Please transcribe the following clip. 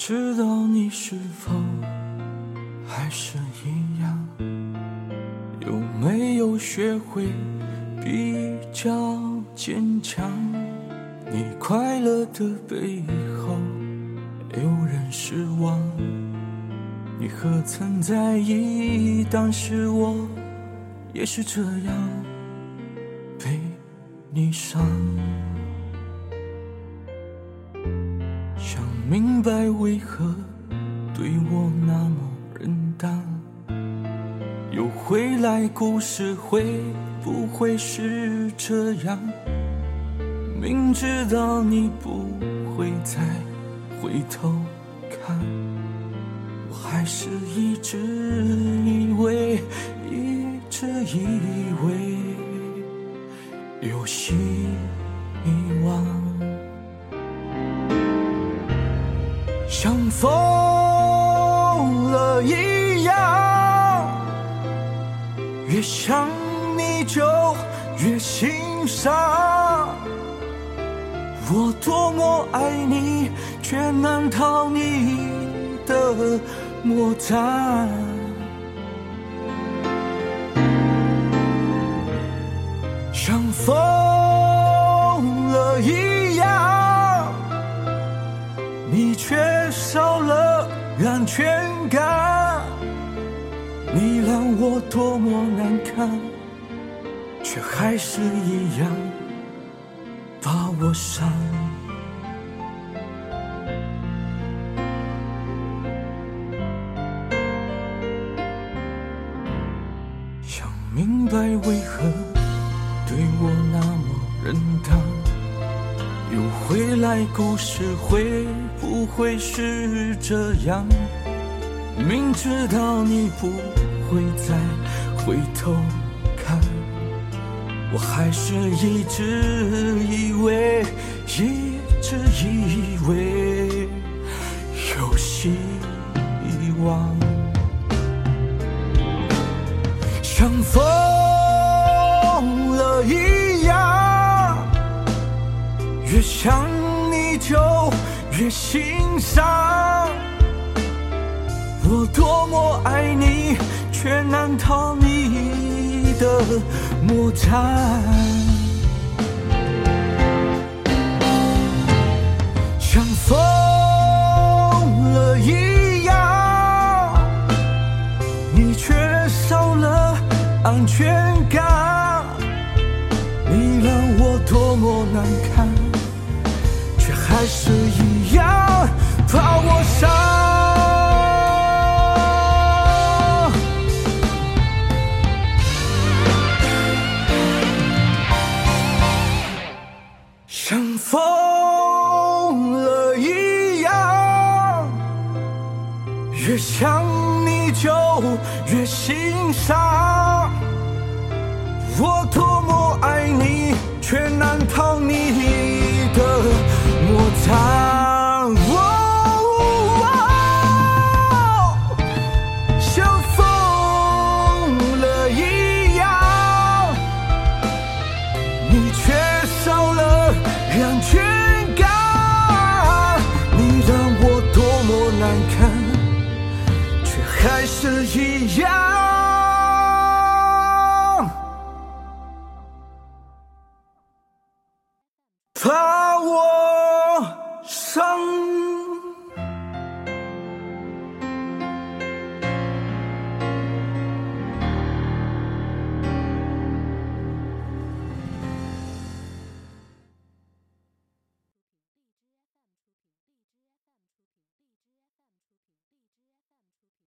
想知道你是否还是一样，有没有学会比较坚强？你快乐的背后有人失望，你何曾在意？当时我也是这样被你伤。明白为何对我那么忍耐，又回来，故事会不会是这样？明知道你不会再回头看，我还是一直以为，一直以为有希望。像疯了一样，越想你就越心伤。我多么爱你，却难逃你的魔掌。像疯了一样，你却。安全感，你让我多么难堪，却还是一样把我伤。想明白为何对我那么忍耐。又回来，故事会不会是这样？明知道你不会再回头看，我还是一直以为，一直以为有希望，像疯了一样。越想你就越心伤，我多么爱你，却难逃你的魔掌。像疯了一样，你却少了安全感，你让我多么难堪。却还是一把我伤，像疯了一样，越想你就越心伤。我多么爱你，却难逃你。